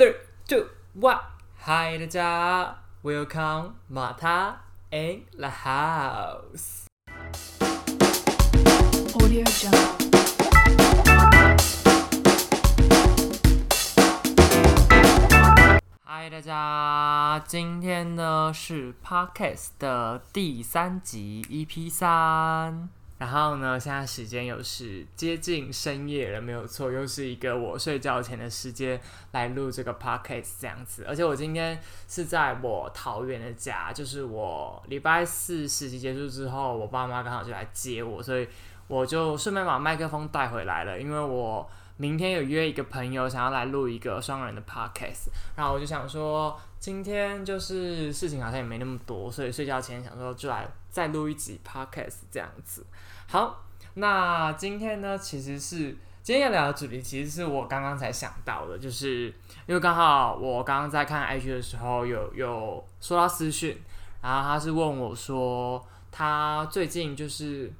three, two, one。嗨，大家，Welcome 马塔 in the house。Audio Jungle. 嗨，大家，今天呢是 Podcast 的第三集 EP 三。然后呢，现在时间又是接近深夜了，没有错，又是一个我睡觉前的时间来录这个 podcast 这样子。而且我今天是在我桃园的家，就是我礼拜四实习结束之后，我爸妈刚好就来接我，所以我就顺便把麦克风带回来了，因为我明天有约一个朋友想要来录一个双人的 podcast，然后我就想说，今天就是事情好像也没那么多，所以睡觉前想说就来再录一集 podcast 这样子。好，那今天呢，其实是今天要聊的主题，其实是我刚刚才想到的，就是因为刚好我刚刚在看 IG 的时候有有收到私讯，然后他是问我说，他最近就是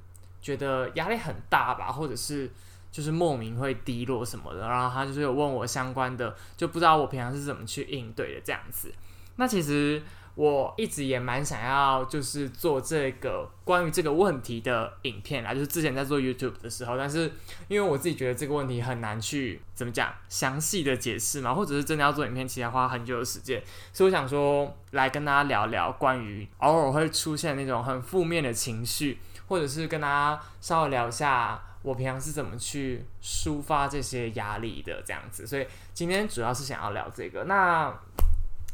觉得压力很大吧，或者是就是莫名会低落什么的，然后他就是有问我相关的，就不知道我平常是怎么去应对的这样子。那其实我一直也蛮想要，就是做这个关于这个问题的影片啦，就是之前在做 YouTube 的时候，但是因为我自己觉得这个问题很难去怎么讲详细的解释嘛，或者是真的要做影片，其实要花很久的时间，所以我想说来跟大家聊聊关于偶尔会出现那种很负面的情绪，或者是跟大家稍微聊一下我平常是怎么去抒发这些压力的这样子，所以今天主要是想要聊这个。那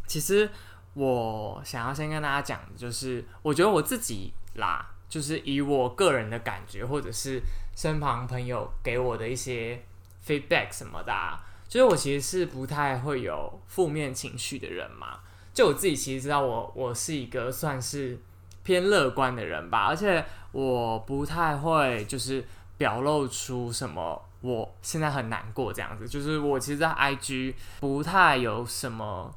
其实我想要先跟大家讲就是，我觉得我自己啦，就是以我个人的感觉，或者是身旁朋友给我的一些 feedback 什么的、啊，就是我其实是不太会有负面情绪的人嘛。就我自己其实知道我，我是一个算是偏乐观的人吧，而且我不太会就是表露出什么我现在很难过这样子。就是我其实，在 IG 不太有什么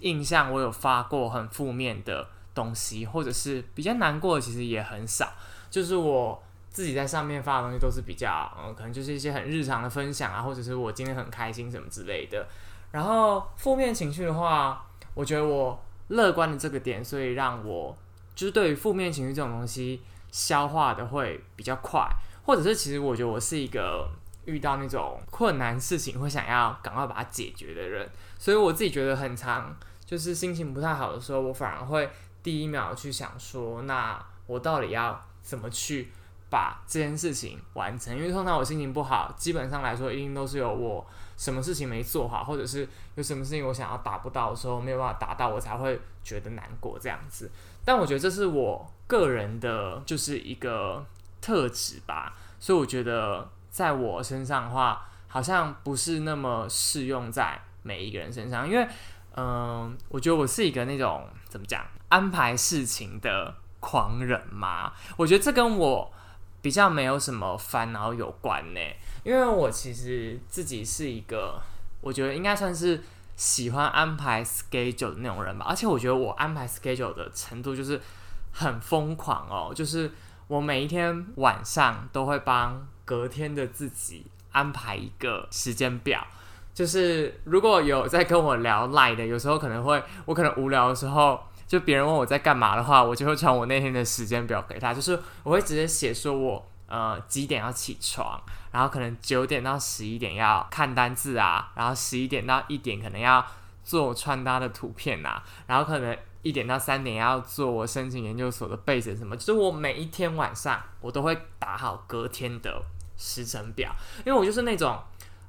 印象，我有发过很负面的东西，或者是比较难过，其实也很少。就是我自己在上面发的东西都是比较，嗯，可能就是一些很日常的分享啊，或者是我今天很开心什么之类的。然后负面情绪的话，我觉得我乐观的这个点，所以让我就是对于负面情绪这种东西消化的会比较快，或者是其实我觉得我是一个遇到那种困难事情会想要赶快把它解决的人，所以我自己觉得很长，就是心情不太好的时候，我反而会第一秒去想说，那我到底要怎么去把这件事情完成？因为通常我心情不好，基本上来说一定都是有我什么事情没做好，或者是有什么事情我想要达不到的时候没有办法达到，我才会觉得难过这样子。但我觉得这是我个人的，就是一个特质吧，所以我觉得在我身上的话，好像不是那么适用在每一个人身上，因为，嗯、我觉得我是一个那种怎么讲，安排事情的狂人嘛。我觉得这跟我比较没有什么烦恼有关呢，因为我其实自己是一个，我觉得应该算是喜欢安排 schedule 的那种人吧，而且我觉得我安排 schedule 的程度就是很疯狂哦，就是我每一天晚上都会帮隔天的自己安排一个时间表。就是如果有在跟我聊赖的，有时候可能会我可能无聊的时候，就别人问我在干嘛的话，我就会传我那天的时间表给他，就是我会直接写说我呃几点要起床，然后可能九点到十一点要看单字啊，然后十一点到一点可能要做穿搭的图片啊，然后可能一点到三点要做我申请研究所的备审什么，就是我每一天晚上我都会打好隔天的时程表，因为我就是那种。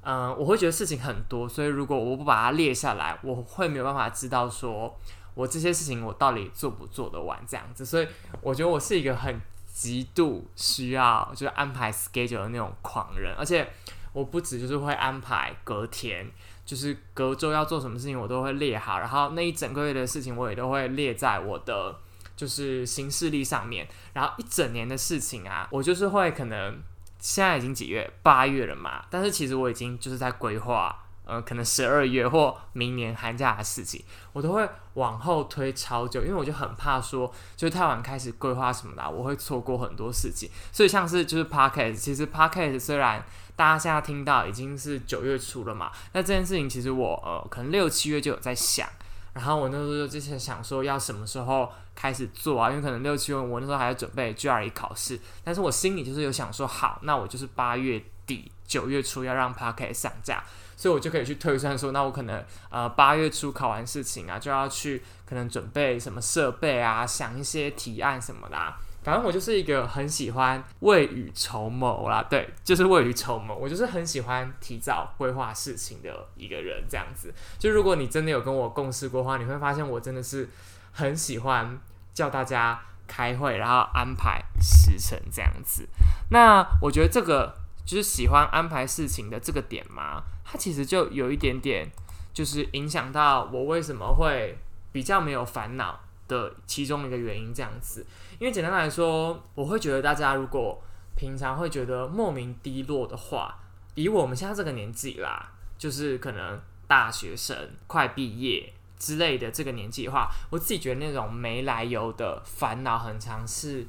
嗯，我会觉得事情很多，所以如果我不把它列下来，我会没有办法知道说我这些事情我到底做不做得完这样子。所以我觉得我是一个很极度需要就是安排 schedule 的那种狂人，而且我不止就是会安排隔天，就是隔周要做什么事情我都会列好，然后那一整个月的事情我也都会列在我的就是行事历上面，然后一整年的事情啊，我就是会可能。现在已经几月？八月了嘛。但是其实我已经就是在规划呃，可能十二月或明年寒假的事情，我都会往后推超久，因为我就很怕说，就太晚开始规划什么的，我会错过很多事情。所以像是就是 podcast，其实 podcast 虽然大家现在听到已经是九月初了嘛，那这件事情其实我呃可能六七月就有在想，然后我那时候就之前想说要什么时候开始做啊，因为可能六七月我那时候还在准备 GRE 考试，但是我心里就是有想说，好，那我就是八月底九月初要让 podcast 上架。所以我就可以去推算说，那我可能呃八月初考完事情啊，就要去可能准备什么设备啊，想一些提案什么的、啊。反正我就是一个很喜欢未雨绸缪啦，对，就是未雨绸缪。我就是很喜欢提早规划事情的一个人，这样子。就如果你真的有跟我共事过的话，你会发现我真的是很喜欢叫大家开会，然后安排时程这样子。那我觉得这个就是喜欢安排事情的这个点嘛，它其实就有一点点，就是影响到我为什么会比较没有烦恼的其中一个原因这样子。因为简单来说，我会觉得大家如果平常会觉得莫名低落的话，以我们现在这个年纪啦，就是可能大学生快毕业之类的这个年纪的话，我自己觉得那种没来由的烦恼，很常是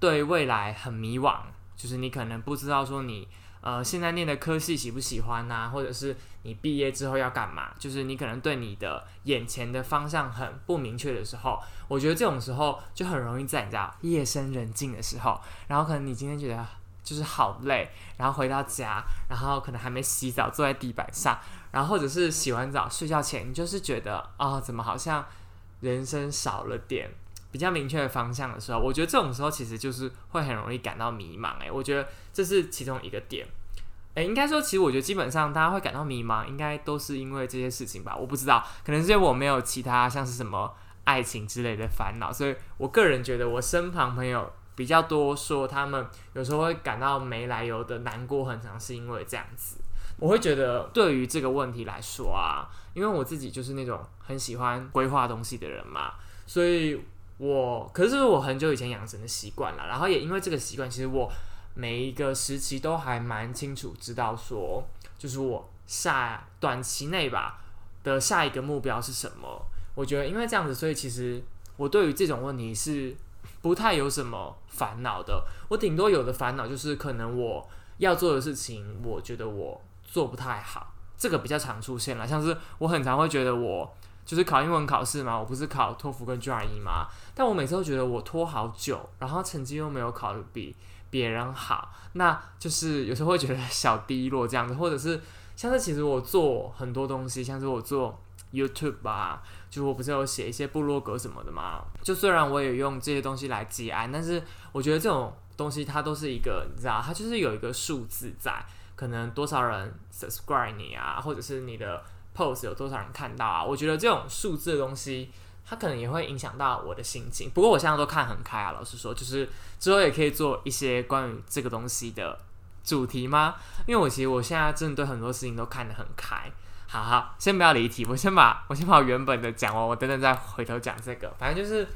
对未来很迷惘，就是你可能不知道说你呃现在念的科系喜不喜欢呐、或者是你毕业之后要干嘛，就是你可能对你的眼前的方向很不明确的时候，我觉得这种时候就很容易在你知道夜深人静的时候，然后可能你今天觉得就是好累，然后回到家，然后可能还没洗澡，坐在地板上，然后或者是洗完澡睡觉前，你就是觉得啊、怎么好像人生少了点比较明确的方向的时候，我觉得这种时候其实就是会很容易感到迷茫。诶，我觉得这是其中一个点。诶，应该说，其实我觉得基本上大家会感到迷茫，应该都是因为这些事情吧。我不知道，可能是因为我没有其他像是什么爱情之类的烦恼，所以我个人觉得我身旁朋友比较多说他们有时候会感到没来由的难过，很长是因为这样子。我会觉得对于这个问题来说啊，因为我自己就是那种很喜欢规划东西的人嘛，所以我可是我很久以前养成的习惯了，然后也因为这个习惯，其实我每一个时期都还蛮清楚知道说，就是我下短期内吧的下一个目标是什么。我觉得因为这样子，所以其实我对于这种问题是不太有什么烦恼的。我顶多有的烦恼就是可能我要做的事情，我觉得我做不太好，这个比较常出现了。像是我很常会觉得我就是考英文考试嘛，我不是考托福跟 GRE 吗？但我每次都觉得我拖好久，然后成绩又没有考得比别人好，那就是有时候会觉得小低落这样子，或者是像是其实我做很多东西，像是我做 YouTube 啊，就我不是有写一些部落格什么的嘛，就虽然我也用这些东西来接案，但是我觉得这种东西它都是一个，你知道，它就是有一个数字在，可能多少人 subscribe 你啊，或者是你的 post 有多少人看到啊，我觉得这种数字的东西。它可能也会影响到我的心情，不过我现在都看很开啊。老实说，就是之后也可以做一些关于这个东西的主题吗？因为我其实我现在真的对很多事情都看得很开。好好，先不要离题，我先把我先把我原本的讲完，我等等再回头讲这个。反正就是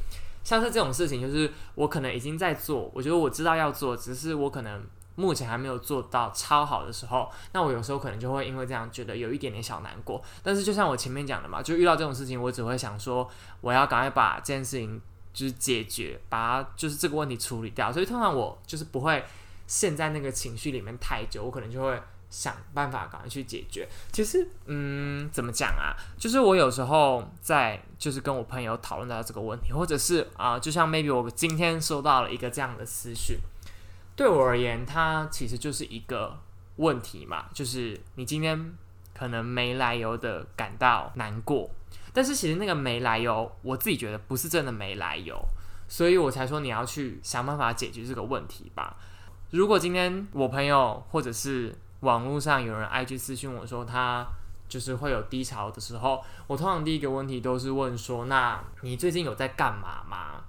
像是这种事情，就是我可能已经在做，我觉得我知道要做，只是我可能目前还没有做到超好的时候，那我有时候可能就会因为这样觉得有一点点小难过。但是就像我前面讲的嘛，就遇到这种事情，我只会想说，我要赶快把这件事情就是解决，把它就是这个问题处理掉。所以通常我就是不会陷在那个情绪里面太久，我可能就会想办法赶快去解决。其实，嗯，怎么讲啊？就是我有时候在就是跟我朋友讨论到这个问题，或者是啊、就像 maybe 我今天收到了一个这样的私讯。对我而言，它其实就是一个问题嘛，就是你今天可能没来由的感到难过，但是其实那个没来由，我自己觉得不是真的没来由，所以我才说你要去想办法解决这个问题吧。如果今天我朋友或者是网络上有人 IG 私信我说他就是会有低潮的时候，我通常第一个问题都是问说：那你最近有在干嘛吗？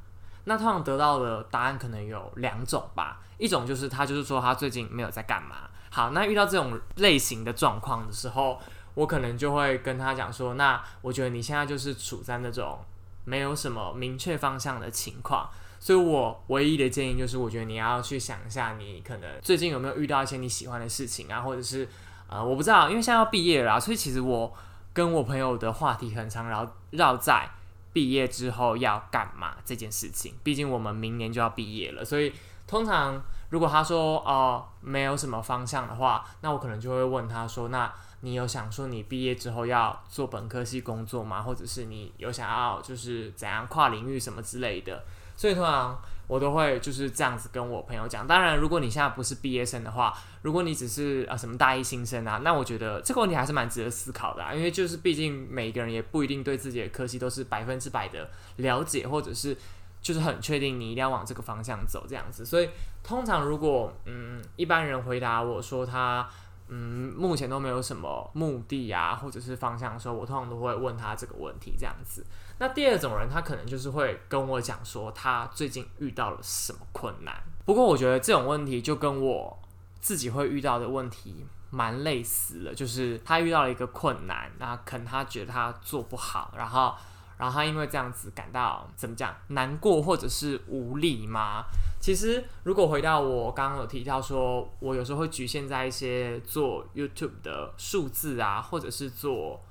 那通常得到的答案可能有两种吧，一种就是他就是说他最近没有在干嘛。好，那遇到这种类型的状况的时候，我可能就会跟他讲说，那我觉得你现在就是处在那种没有什么明确方向的情况，所以我唯一的建议就是，我觉得你要去想一下，你可能最近有没有遇到一些你喜欢的事情啊，或者是呃，我不知道，因为现在要毕业了，所以其实我跟我朋友的话题很常绕绕在毕业之后要干嘛这件事情。毕竟我们明年就要毕业了，所以通常如果他说哦、没有什么方向的话，那我可能就会问他说，那你有想说你毕业之后要做本科系工作吗？或者是你有想要就是怎样跨领域什么之类的？所以通常我都会就是这样子跟我朋友讲。当然，如果你现在不是毕业生的话，如果你只是呃什么大一新生啊，那我觉得这个问题还是蛮值得思考的、啊，因为就是毕竟每一个人也不一定对自己的科系都是百分之百的了解，或者是就是很确定你一定要往这个方向走这样子。所以通常如果嗯一般人回答我说他嗯目前都没有什么目的啊或者是方向的时候，我通常都会问他这个问题这样子。那第二种人，他可能就是会跟我讲说他最近遇到了什么困难。不过我觉得这种问题就跟我自己会遇到的问题蛮类似的，就是他遇到了一个困难，那可能他觉得他做不好，然后然后他因为这样子感到怎么讲难过或者是无力吗？其实如果回到我刚刚有提到说，我有时候会局限在一些做 YouTube 的数字啊，或者是做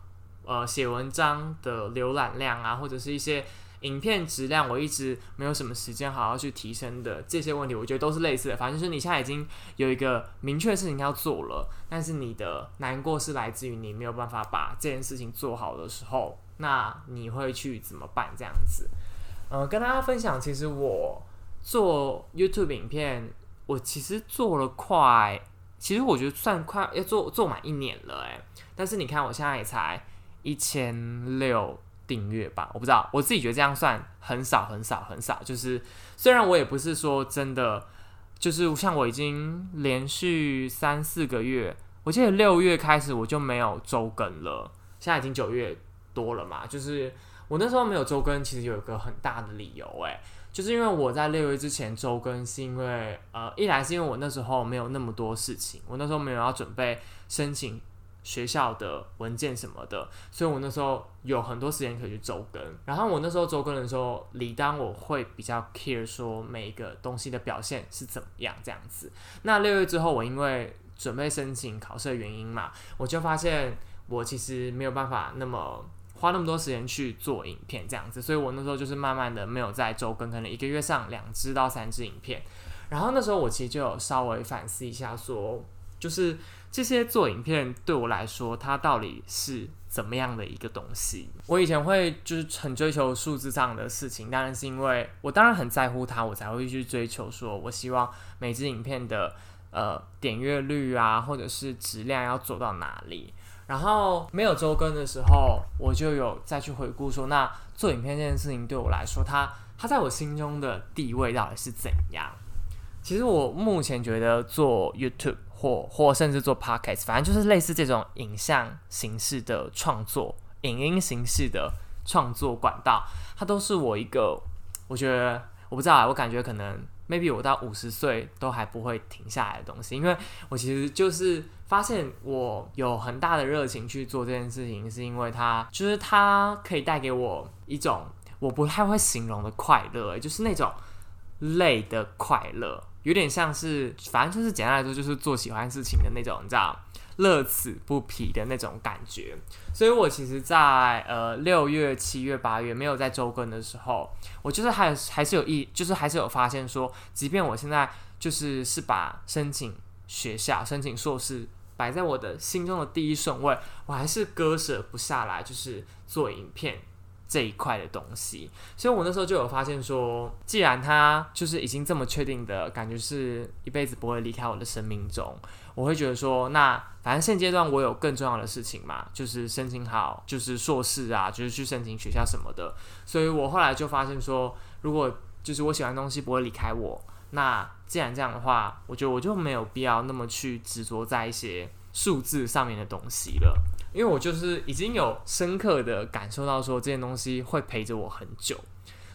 呃写文章的浏览量啊，或者是一些影片质量，我一直没有什么时间好好去提升的这些问题，我觉得都是类似的。反正就是你现在已经有一个明确的事情要做了，但是你的难过是来自于你没有办法把这件事情做好的时候，那你会去怎么办？这样子，呃，跟大家分享，其实我做 YouTube 影片，我其实做了快，其实我觉得算快要做做满一年了，诶。但是你看我现在也才一千六订阅吧，我不知道，我自己觉得这样算很少很少很少。就是虽然我也不是说真的，就是像我已经连续三四个月，我记得六月开始我就没有周更了，现在已经九月多了嘛。就是我那时候没有周更，其实有一个很大的理由、诶，就是因为我在六月之前周更，是因为呃，一来是因为我那时候没有那么多事情，我那时候没有要准备申请学校的文件什么的，所以我那时候有很多时间可以去周更。然后我那时候周更的时候，理当我会比较 care 说每一个东西的表现是怎么样这样子。那六月之后，我因为准备申请考试的原因嘛，我就发现我其实没有办法那么花那么多时间去做影片这样子，所以我那时候就是慢慢的没有在周更，可能一个月上两支到三支影片。然后那时候我其实就有稍微反思一下说就是这些做影片对我来说，它到底是怎么样的一个东西？我以前会就是很追求数字上的事情，当然是因为我当然很在乎它，我才会去追求说，我希望每支影片的呃点阅率啊，或者是质量要做到哪里。然后没有周更的时候，我就有再去回顾说，那做影片这件事情对我来说，它它在我心中的地位到底是怎样？其实我目前觉得做 YouTube 或或甚至做 Podcast，反正就是类似这种影像形式的创作、影音形式的创作管道，它都是我一个，我觉得我不知道啊，我感觉可能 maybe 我到五十岁都还不会停下来的东西，因为我其实就是发现我有很大的热情去做这件事情，是因为它就是它可以带给我一种我不太会形容的快乐、就是那种累的快乐，有点像是，反正就是简单来说，就是做喜欢事情的那种，你知道，乐此不疲的那种感觉。所以我其实在，呃六月、七月、八月没有在周更的时候，我就是还还是有意，就是还是有发现说，即便我现在就是是把申请学校、申请硕士摆在我的心中的第一顺位，我还是割舍不下来，就是做影片。这一块的东西，所以我那时候就有发现说，既然他就是已经这么确定的感觉是一辈子不会离开我的生命中，我会觉得说，那反正现阶段我有更重要的事情嘛，就是申请好就是硕士啊，就是去申请学校什么的，所以我后来就发现说，如果就是我喜欢的东西不会离开我，那既然这样的话，我觉得我就没有必要那么去执着在一些数字上面的东西了。因为我就是已经有深刻的感受到说这件东西会陪着我很久，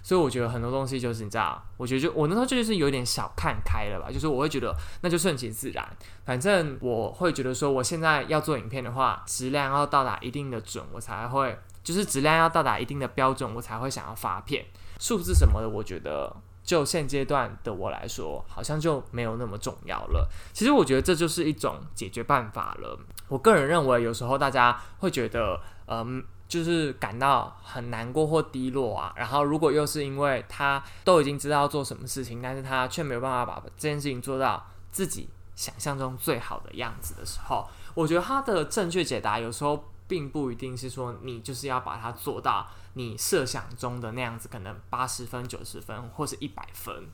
所以我觉得很多东西就是你知道，我觉得就我那时候就是有点小看开了吧，就是我会觉得那就顺其自然，反正我会觉得说我现在要做影片的话，质量要到达一定的准，我才会就是质量要到达一定的标准，我才会想要发片。数字什么的，我觉得就现阶段的我来说，好像就没有那么重要了。其实我觉得这就是一种解决办法了。我个人认为，有时候大家会觉得，嗯。就是感到很难过或低落啊，然后如果又是因为他都已经知道要做什么事情，但是他却没有办法把这件事情做到自己想象中最好的样子的时候，我觉得他的正确解答有时候并不一定是说你就是要把它做到你设想中的那样子，可能八十分、九十分或是一百分。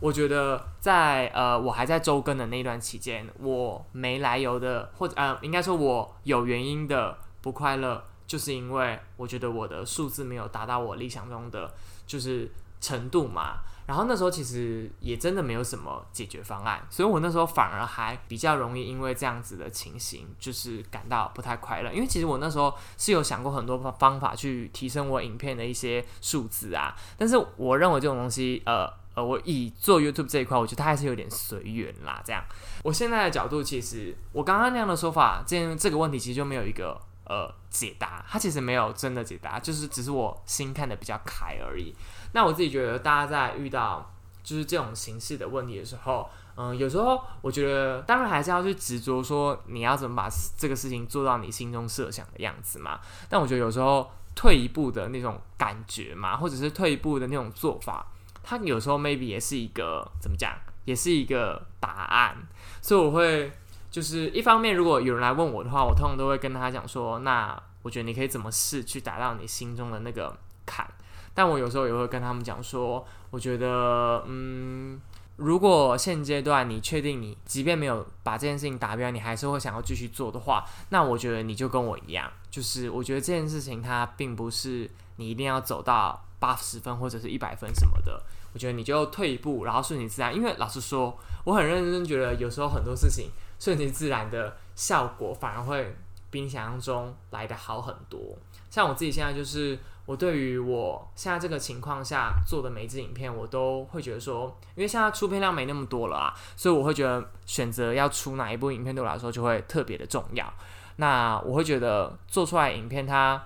我觉得在呃我还在周更的那段期间，我没来由的或者呃应该说我有原因的不快乐。就是因为我觉得我的数字没有达到我理想中的就是程度嘛，然后那时候其实也真的没有什么解决方案，所以我那时候反而还比较容易因为这样子的情形，就是感到不太快乐。因为其实我那时候是有想过很多方法去提升我影片的一些数字啊，但是我认为这种东西，呃呃，我以做 YouTube 这一块，我觉得它还是有点随缘啦。这样，我现在的角度其实，我刚刚那样的说法，这样这个问题其实就没有一个。呃，解答他其实没有真的解答，就是只是我心看的比较开而已。那我自己觉得，大家在遇到就是这种形式的问题的时候，嗯，有时候我觉得当然还是要去执着说你要怎么把这个事情做到你心中设想的样子嘛。但我觉得有时候退一步的那种感觉嘛，或者是退一步的那种做法，它有时候 maybe 也是一个怎么讲，也是一个答案。所以我会。就是一方面，如果有人来问我的话，我通常都会跟他讲说，那我觉得你可以怎么试去达到你心中的那个坎。但我有时候也会跟他们讲说，我觉得，嗯，如果现阶段你确定你即便没有把这件事情达标，你还是会想要继续做的话，那我觉得你就跟我一样，就是我觉得这件事情它并不是你一定要走到八十分或者是一百分什么的。我觉得你就退一步，然后顺其自然。因为老实说，我很认真觉得有时候很多事情。顺其自然的效果反而会比你想象中来的好很多。像我自己现在就是，我对于我现在这个情况下做的每一支影片，我都会觉得说，因为现在出片量没那么多了啊，所以我会觉得选择要出哪一部影片对我来说就会特别的重要。那我会觉得做出来影片，它，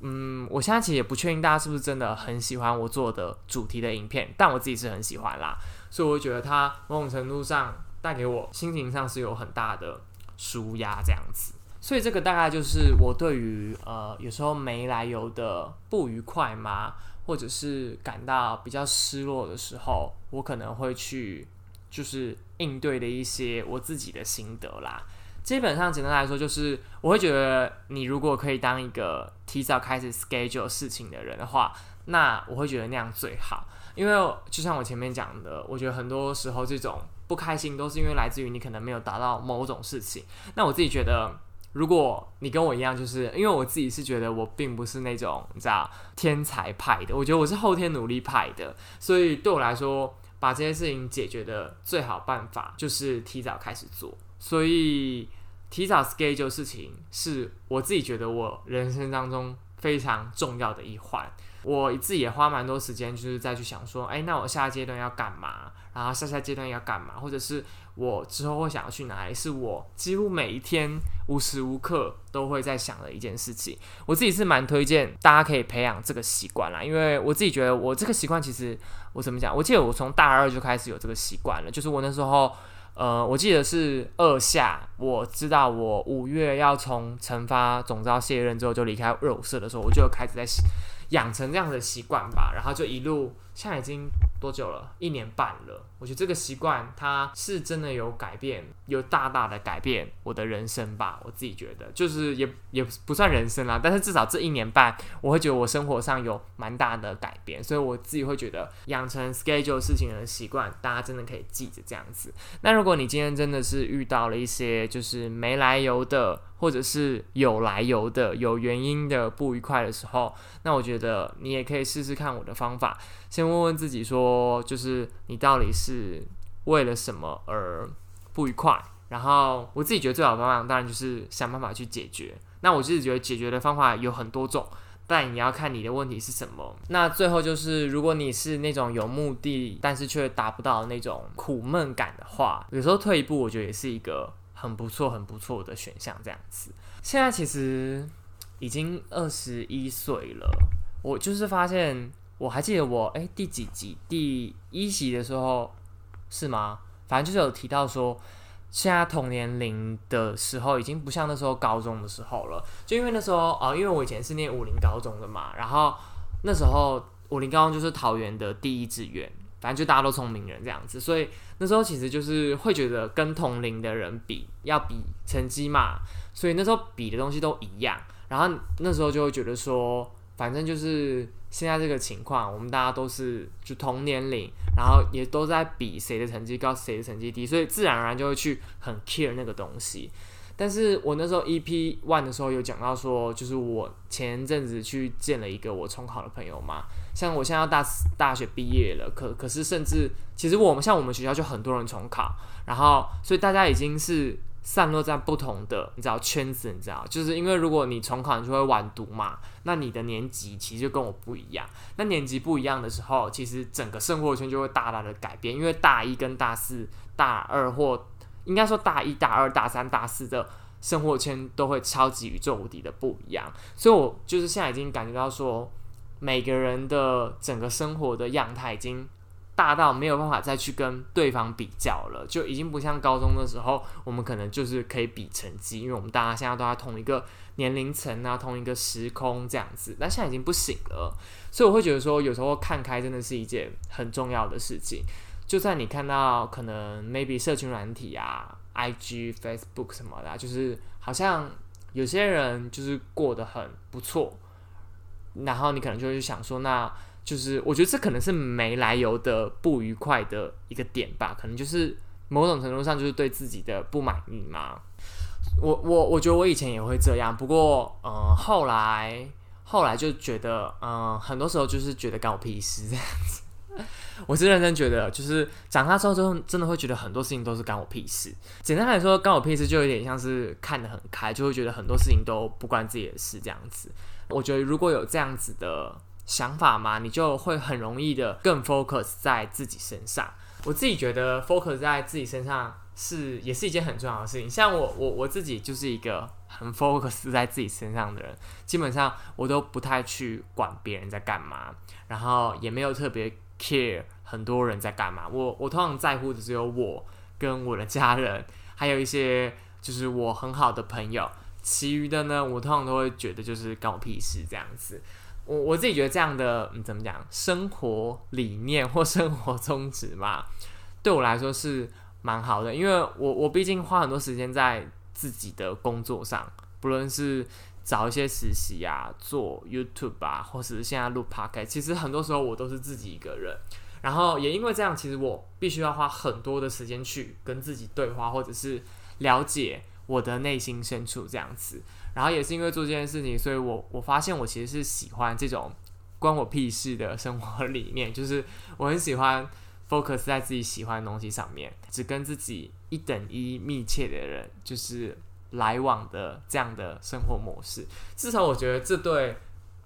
嗯，我现在其实也不确定大家是不是真的很喜欢我做的主题的影片，但我自己是很喜欢啦，所以我会觉得它某种程度上。带给我心情上是有很大的舒压，这样子，所以这个大概就是我对于呃有时候没来由的不愉快嘛，或者是感到比较失落的时候，我可能会去就是应对的一些我自己的心得啦。基本上简单来说，就是我会觉得你如果可以当一个提早开始 schedule 事情的人的话，那我会觉得那样最好，因为就像我前面讲的，我觉得很多时候这种。不开心都是因为来自于你可能没有达到某种事情。那我自己觉得，如果你跟我一样，就是因为我自己是觉得我并不是那种你知道天才派的，我觉得我是后天努力派的。所以对我来说，把这些事情解决的最好办法就是提早开始做。所以提早 schedule 事情是我自己觉得我人生当中非常重要的一环。我自己也花蛮多时间，就是再去想说，哎，那我下阶段要干嘛？然后下下阶段要干嘛，或者是我之后会想要去哪里，是我几乎每一天无时无刻都会在想的一件事情。我自己是蛮推荐大家可以培养这个习惯啦，因为我自己觉得我这个习惯其实我怎么讲？我记得我从大二就开始有这个习惯了，就是我那时候呃，我记得是二下，我知道我五月要从惩罚总招卸任之后就离开热舞社的时候，我就开始在养成这样的习惯吧，然后就一路。现在已经多久了？一年半了。我觉得这个习惯它是真的有改变，有大大的改变我的人生吧。我自己觉得，就是也也不算人生啦，但是至少这一年半，我会觉得我生活上有蛮大的改变。所以我自己会觉得，养成 schedule 事情的习惯，大家真的可以记着这样子。那如果你今天真的是遇到了一些就是没来由的。或者是有来由的、有原因的不愉快的时候，那我觉得你也可以试试看我的方法，先问问自己说，就是你到底是为了什么而不愉快？然后我自己觉得最好的方法，当然就是想办法去解决。那我自己觉得解决的方法有很多种，但你要看你的问题是什么。那最后就是，如果你是那种有目的，但是却达不到那种苦闷感的话，有时候退一步，我觉得也是一个。很不错，很不错的选项，这样子。现在其实已经二十一岁了，我就是发现，我还记得我哎第几集第一集的时候是吗？反正就是有提到说，现在同年龄的时候已经不像那时候高中的时候了，就因为那时候啊、因为我以前是念武林高中的嘛，然后那时候武林高中就是桃园的第一志愿，反正就大家都聪明人这样子，所以那时候其实就是会觉得跟同龄的人比要比成绩嘛，所以那时候比的东西都一样，然后那时候就会觉得说，反正就是现在这个情况，我们大家都是就同年龄，然后也都在比谁的成绩高，谁的成绩低，所以自然而然就会去很 care 那个东西。但是我那时候 EP one 的时候有讲到说，就是我前阵子去见了一个我重考的朋友嘛，像我现在要大四大学毕业了，可可是甚至其实我们像我们学校就很多人重考，然后所以大家已经是散落在不同的你知道圈子，你知道，就是因为如果你重考你就会晚读嘛，那你的年级其实就跟我不一样，那年级不一样的时候，其实整个生活圈就会大大的改变，因为大一跟大四、大二或应该说大一、大二、大三、大四的生活圈都会超级宇宙无敌的不一样，所以我就是现在已经感觉到说，每个人的整个生活的样态已经大到没有办法再去跟对方比较了，就已经不像高中的时候，我们可能就是可以比成绩，因为我们大家现在都在同一个年龄层啊，同一个时空这样子，但现在已经不行了，所以我会觉得说，有时候看开真的是一件很重要的事情。就算你看到可能 maybe 社群软体啊、IG、Facebook 什么的、就是好像有些人就是过得很不错，然后你可能就会去想说，那就是我觉得这可能是没来由的不愉快的一个点吧，可能就是某种程度上就是对自己的不满意嘛。我我我觉得我以前也会这样，不过嗯、呃后来后来就觉得嗯、很多时候就是觉得干我屁事这样子。我是认真觉得，就是长大之后，真真的会觉得很多事情都是干我屁事。简单来说，干我屁事就有点像是看得很开，就会觉得很多事情都不关自己的事这样子。我觉得如果有这样子的想法嘛，你就会很容易的更 focus 在自己身上。我自己觉得 focus 在自己身上是也是一件很重要的事情。像我我我自己就是一个很 focus 在自己身上的人，基本上我都不太去管别人在干嘛，然后也没有特别 care 很多人在干嘛。我我通常在乎的只有我跟我的家人，还有一些就是我很好的朋友。其余的呢，我通常都会觉得就是搞屁事这样子。我我自己觉得这样的嗯怎么讲，生活理念或生活宗旨嘛，对我来说是蛮好的，因为我我毕竟花很多时间在自己的工作上，不论是找一些实习啊，做 YouTube 啊，或者是现在录 Podcast，其实很多时候我都是自己一个人。然后也因为这样，其实我必须要花很多的时间去跟自己对话，或者是了解我的内心深处这样子。然后也是因为做这件事情，所以我我发现我其实是喜欢这种关我屁事的生活理念，就是我很喜欢 focus 在自己喜欢的东西上面，只跟自己一等一密切的人就是来往的这样的生活模式。至少我觉得这对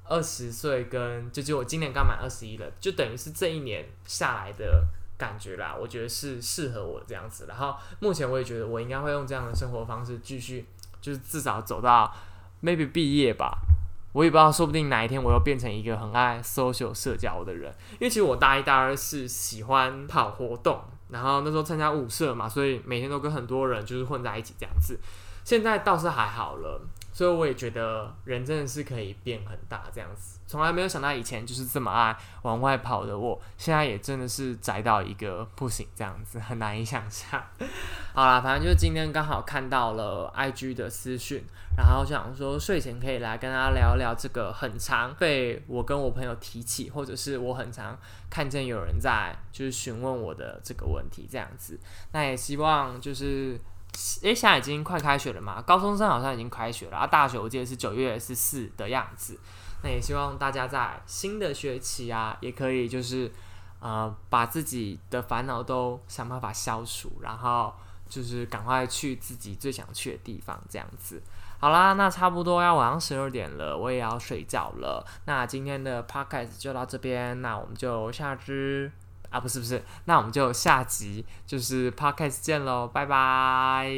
二十岁跟就就我今年刚满二十一了，就等于是这一年下来的感觉啦。我觉得是适合我这样子。然后目前我也觉得我应该会用这样的生活方式继续，就是至少走到 maybe 毕业吧。我也不知道，说不定哪一天我又变成一个很爱 social 社交的人。因为其实我大一、大二是喜欢跑活动，然后那时候参加舞社嘛，所以每天都跟很多人就是混在一起这样子。现在倒是还好了，所以我也觉得人真的是可以变很大这样子。从来没有想到以前就是这么爱往外跑的我，现在也真的是宅到一个不行这样子，很难以想象。好啦，反正就是今天刚好看到了 IG 的私讯，然后想说睡前可以来跟大家聊一聊这个很常被我跟我朋友提起，或者是我很常看见有人在就是询问我的这个问题这样子。那也希望就是。诶，现在已经快开学了嘛？高中生好像已经开学了啊，大学我记得是九月十四的样子。那也希望大家在新的学期啊，也可以就是呃，把自己的烦恼都想办法消除，然后就是赶快去自己最想去的地方，这样子。好啦，那差不多要晚上十二点了，我也要睡觉了。那今天的 podcast 就到这边，那我们就下支啊，不是不是，那我们就下集就是 podcast 见喽，拜拜。